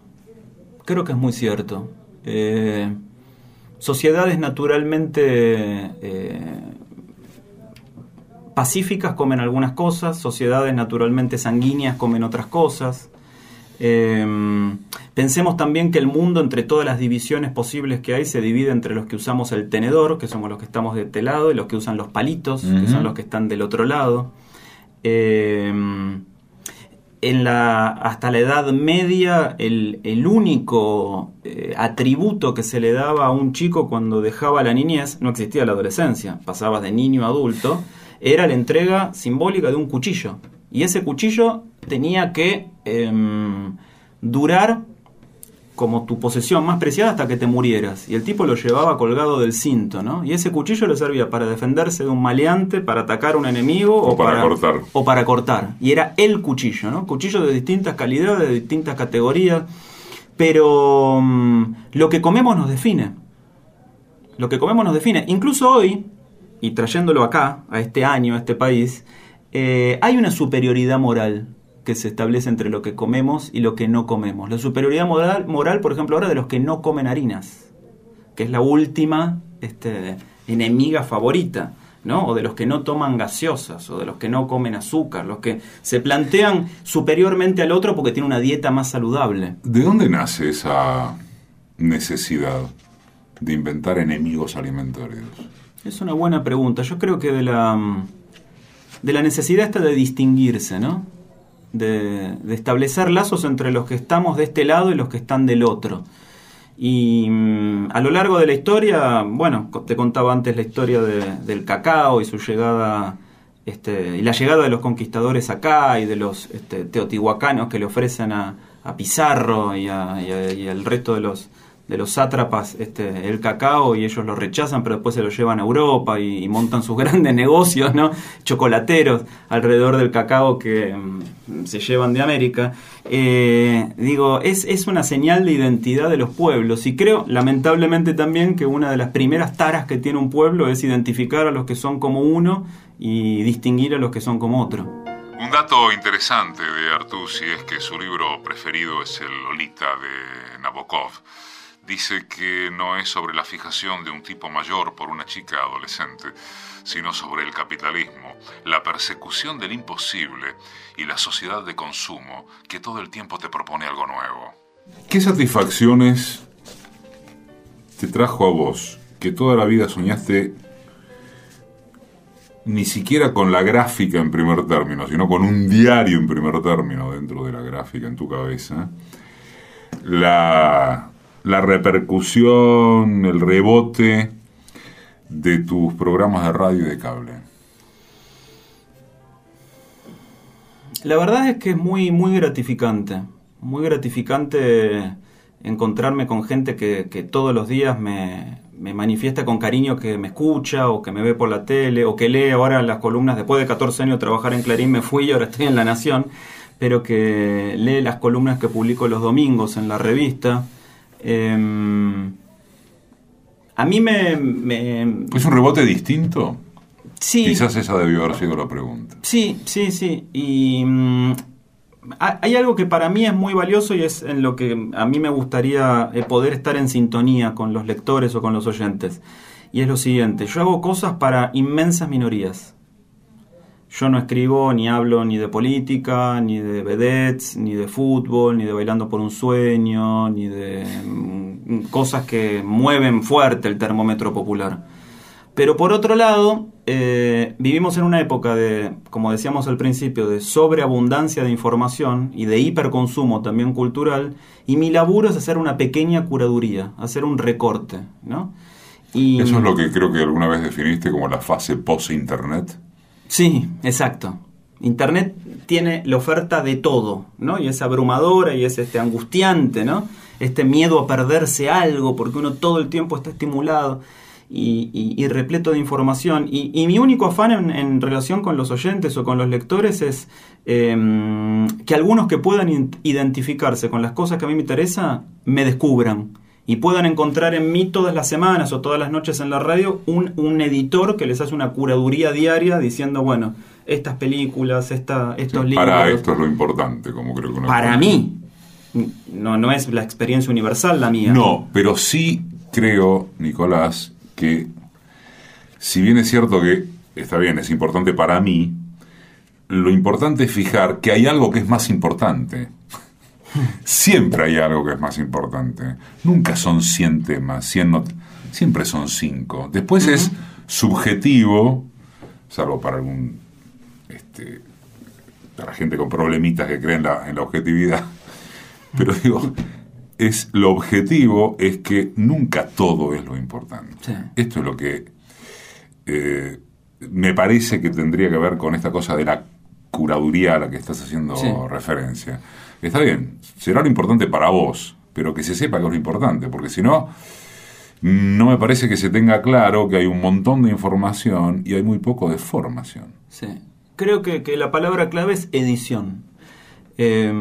Creo que es muy cierto. Eh, sociedades naturalmente eh, pacíficas comen algunas cosas, sociedades naturalmente sanguíneas comen otras cosas. Eh, pensemos también que el mundo, entre todas las divisiones posibles que hay, se divide entre los que usamos el tenedor, que somos los que estamos de este lado, y los que usan los palitos, que son los que están del otro lado. Eh, en la, hasta la Edad Media, el, el único eh, atributo que se le daba a un chico cuando dejaba la niñez, no existía la adolescencia, pasabas de niño a adulto, era la entrega simbólica de un cuchillo. Y ese cuchillo tenía que em, durar como tu posesión más preciada hasta que te murieras. Y el tipo lo llevaba colgado del cinto, ¿no? Y ese cuchillo le servía para defenderse de un maleante, para atacar a un enemigo O para cortar. O para cortar. Y era el cuchillo, ¿no? Cuchillo de distintas calidades, de distintas categorías. Pero mm, lo que comemos nos define. Lo que comemos nos define. Incluso hoy, y trayéndolo acá, a este año, a este país, eh, hay una superioridad moral que se establece entre lo que comemos y lo que no comemos. La superioridad moral, moral por ejemplo, ahora de los que no comen harinas, que es la última este, enemiga favorita. ¿no? O de los que no toman gaseosas, o de los que no comen azúcar, los que se plantean superiormente al otro porque tiene una dieta más saludable. ¿De dónde nace esa necesidad de inventar enemigos alimentarios? Es una buena pregunta. Yo creo que de la, mm, de la necesidad esta de distinguirse, ¿no? De, establecer lazos entre los que estamos de este lado y los que están del otro. Y mm, a lo largo de la historia, bueno, te contaba antes la historia de- del cacao y su llegada, este, y la llegada de los conquistadores acá y de los este, teotihuacanos que le ofrecen a, a Pizarro y, y al resto de los, de los sátrapas este, el cacao y ellos lo rechazan, pero después se lo llevan a Europa y, montan sus grandes negocios, ¿no? Chocolateros alrededor del cacao que mm, se llevan de América. Eh, digo, es, es una señal de identidad de los pueblos y creo, lamentablemente también, que una de las primeras taras que tiene un pueblo es identificar a los que son como uno y distinguir a los que son como otro. Un dato interesante de Artusi es que su libro preferido es el Lolita de Nabokov. Dice que no es sobre la fijación de un tipo mayor por una chica adolescente, sino sobre el capitalismo, la persecución del imposible y la sociedad de consumo que todo el tiempo te propone algo nuevo. ¿Qué satisfacciones te trajo a vos que toda la vida soñaste ni siquiera con la gráfica en primer término, sino con un diario en primer término dentro de la gráfica en tu cabeza, la la repercusión, el rebote de tus programas de radio y de cable? La verdad es que es muy, muy gratificante. Muy gratificante encontrarme con gente que, que todos los días me, me, manifiesta con cariño que me escucha o que me ve por la tele o que lee ahora las columnas. Después de 14 años trabajar en Clarín me fui y ahora estoy en La Nación. Pero que lee las columnas que publico los domingos en la revista. Em, a mí me, me... ¿Es un rebote distinto? Sí. Quizás esa debió haber sido la pregunta. Sí, sí, sí. Y mm, hay algo que para mí es muy valioso y es en lo que a mí me gustaría eh, poder estar en sintonía con los lectores o con los oyentes. Y es lo siguiente, yo hago cosas para inmensas minorías. Yo no escribo ni hablo ni de política, ni de vedettes, ni de fútbol, ni de bailando por un sueño, ni de mm, cosas que mueven fuerte el termómetro popular. Pero por otro lado, eh, vivimos en una época de, como decíamos al principio, de sobreabundancia de información y de hiperconsumo también cultural, y mi laburo es hacer una pequeña curaduría, hacer un recorte, ¿no? Eso es lo que creo que alguna vez definiste como la fase post-internet. Sí, exacto. Internet tiene la oferta de todo, ¿no? Y es abrumadora y es este angustiante, ¿no? Este miedo a perderse algo porque uno todo el tiempo está estimulado y, repleto de información. Y, mi único afán en, relación con los oyentes o con los lectores es em, que algunos que puedan identificarse con las cosas que a mí me interesan, me descubran. Y puedan encontrar en mí todas las semanas o todas las noches en la radio un, editor que les hace una curaduría diaria diciendo, bueno, estas películas, esta, estos libros. Para esto es lo importante, como creo que Para mí. No, no es la experiencia universal la mía. No, pero sí creo, Nicolás, que si bien es cierto que está bien, es importante para mí, lo importante es fijar que hay algo que es más importante. Siempre hay algo que es más importante. Nunca son 100 temas, 100 siempre son 5. Después es subjetivo, salvo para algún este, para gente con problemitas que creen la, en la objetividad. Pero digo, es lo objetivo es que nunca todo es lo importante. Esto es lo que eh, me parece que tendría que ver con esta cosa de la curaduría a la que estás haciendo referencia. Está bien, será lo importante para vos, pero que se sepa que es lo importante, porque si no, no me parece que se tenga claro que hay un montón de información y hay muy poco de formación. Sí. Creo que, que la palabra clave es edición. Eh,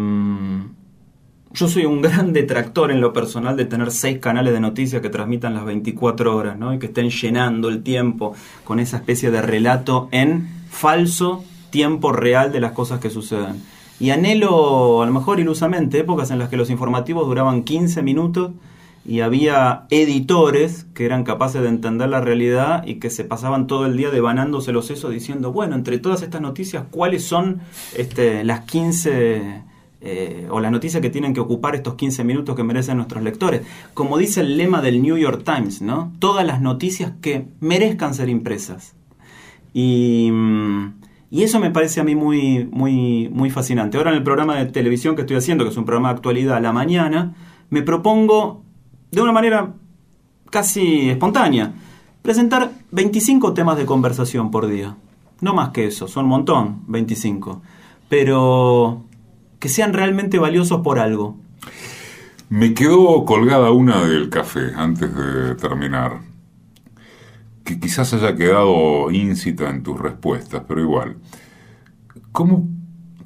yo soy un gran detractor en lo personal de tener seis canales de noticias que transmitan las 24 horas, ¿no? Y que estén llenando el tiempo con esa especie de relato en falso tiempo real de las cosas que suceden. Y anhelo, a lo mejor ilusamente, épocas en las que los informativos duraban 15 minutos y había editores que eran capaces de entender la realidad y que se pasaban todo el día devanándose los sesos diciendo, bueno, entre todas estas noticias, ¿cuáles son este, las 15 eh, o la noticia que tienen que ocupar estos 15 minutos que merecen nuestros lectores. Como dice el lema del New York Times, ¿no? Todas las noticias que merezcan ser impresas. Y, y, eso me parece a mí muy, muy, muy fascinante. Ahora en el programa de televisión que estoy haciendo, que es un programa de actualidad a la mañana, me propongo de una manera casi espontánea presentar 25 temas de conversación por día. No más que eso, son un montón, 25. Pero que sean realmente valiosos por algo. Me quedó colgada una del café antes de terminar, que quizás haya quedado íncita en tus respuestas, pero igual. ¿Cómo,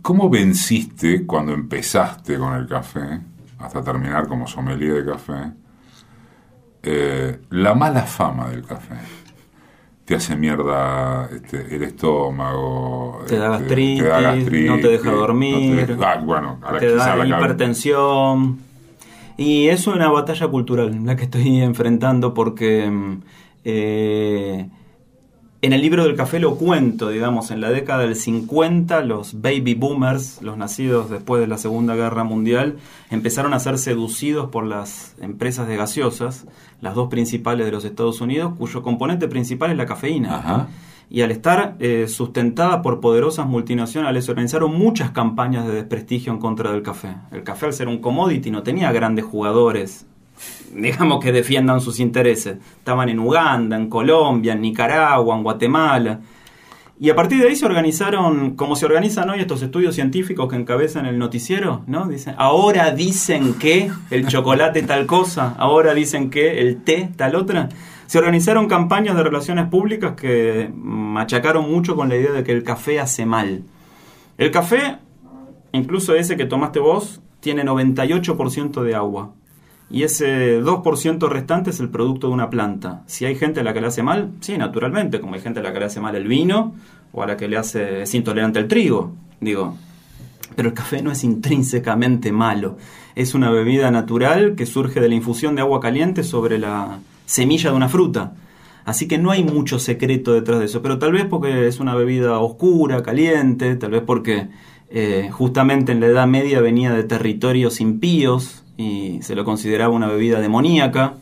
cómo venciste cuando empezaste con el café, hasta terminar como sommelier de café, eh, la mala fama del café? te hace mierda este, el estómago, te da, gastritis, no te deja dormir, te, ah, bueno, te da hipertensión. Y es una batalla cultural la que estoy enfrentando porque mm, eh, en el libro del café lo cuento, digamos, en la década del 50 los baby boomers, los nacidos después de la Segunda Guerra Mundial, empezaron a ser seducidos por las empresas de gaseosas, las dos principales de los Estados Unidos, cuyo componente principal es la cafeína. Y al estar eh, sustentada por poderosas multinacionales, organizaron muchas campañas de desprestigio en contra del café. El café, al ser un commodity, no tenía grandes jugadores digamos que defiendan sus intereses. Estaban en Uganda, en Colombia, en Nicaragua, en Guatemala. Y a partir de ahí se organizaron, como se organizan hoy estos estudios científicos que encabezan el noticiero, ¿no? Dicen, ahora dicen que el chocolate tal cosa, ahora dicen que el té tal otra. Se organizaron campañas de relaciones públicas que machacaron mucho con la idea de que el café hace mal. El café, incluso ese que tomaste vos, tiene 98% de agua. Y ese 2% restante es el producto de una planta. Si hay gente a la que le hace mal, sí, naturalmente, como hay gente a la que le hace mal el vino o a la que le hace es intolerante el trigo, digo. Pero el café no es intrínsecamente malo. Es una bebida natural que surge de la infusión de agua caliente sobre la semilla de una fruta. Así que no hay mucho secreto detrás de eso, pero tal vez porque es una bebida oscura, caliente, tal vez porque eh, justamente en la Edad Media venía de territorios impíos, y se lo consideraba una bebida demoníaca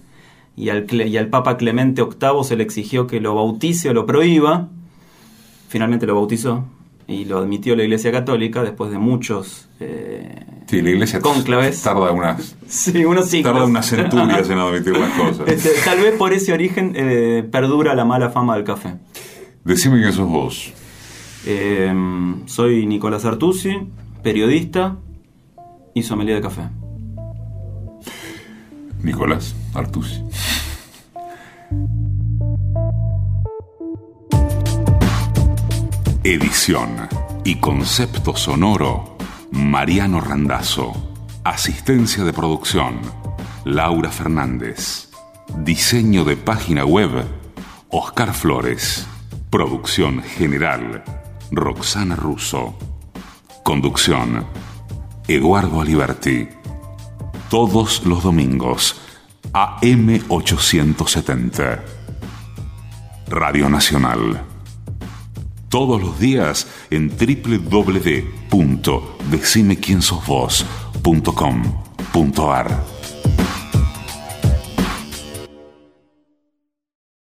y al, y al Papa Clemente VIII se le exigió que lo bautice o lo prohíba. Finalmente lo bautizó y lo admitió la Iglesia Católica después de muchos eh, sí, la Iglesia. Tarda unas, sí, unos tarda unas centurias en admitir las cosas. Este, tal vez por ese origen eh, perdura la mala fama del café. Decime quién sos vos. Eh, soy Nicolás Artusi, periodista y sommelier de café. Nicolás Artusi. Edición y concepto sonoro, Mariano Randazzo. Asistencia de producción, Laura Fernández. Diseño de página web, Oscar Flores. Producción general, Roxana Russo. Conducción, Eduardo Aliberti todos los domingos a M870. Radio Nacional. Todos los días en www.decimequiensosvos.com.ar.